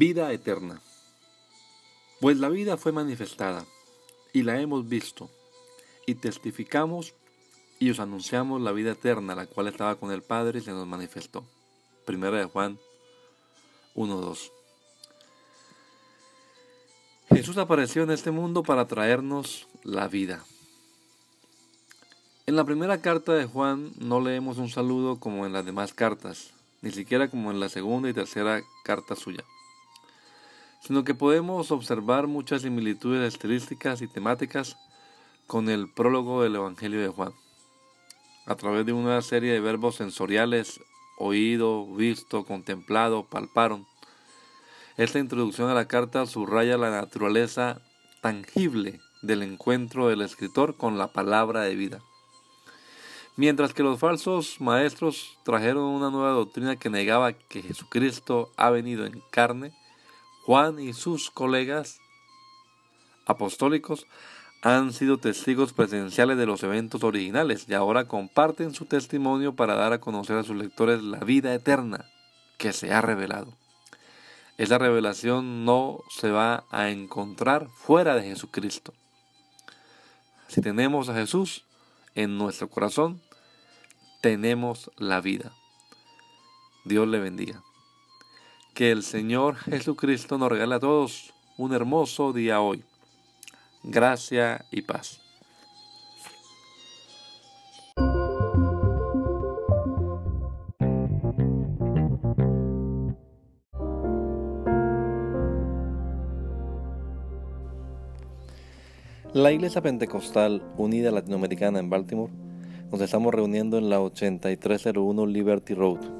Vida eterna. Pues la vida fue manifestada, y la hemos visto, y testificamos y os anunciamos la vida eterna, la cual estaba con el Padre y se nos manifestó. Primera de Juan 1.2. Jesús apareció en este mundo para traernos la vida. En la primera carta de Juan no leemos un saludo como en las demás cartas, ni siquiera como en la segunda y tercera carta suya sino que podemos observar muchas similitudes estilísticas y temáticas con el prólogo del Evangelio de Juan. A través de una serie de verbos sensoriales, oído, visto, contemplado, palparon, esta introducción a la carta subraya la naturaleza tangible del encuentro del escritor con la palabra de vida. Mientras que los falsos maestros trajeron una nueva doctrina que negaba que Jesucristo ha venido en carne, Juan y sus colegas apostólicos han sido testigos presenciales de los eventos originales y ahora comparten su testimonio para dar a conocer a sus lectores la vida eterna que se ha revelado. Esa revelación no se va a encontrar fuera de Jesucristo. Si tenemos a Jesús en nuestro corazón, tenemos la vida. Dios le bendiga. Que el Señor Jesucristo nos regale a todos un hermoso día hoy. Gracia y paz. La Iglesia Pentecostal Unida Latinoamericana en Baltimore nos estamos reuniendo en la 8301 Liberty Road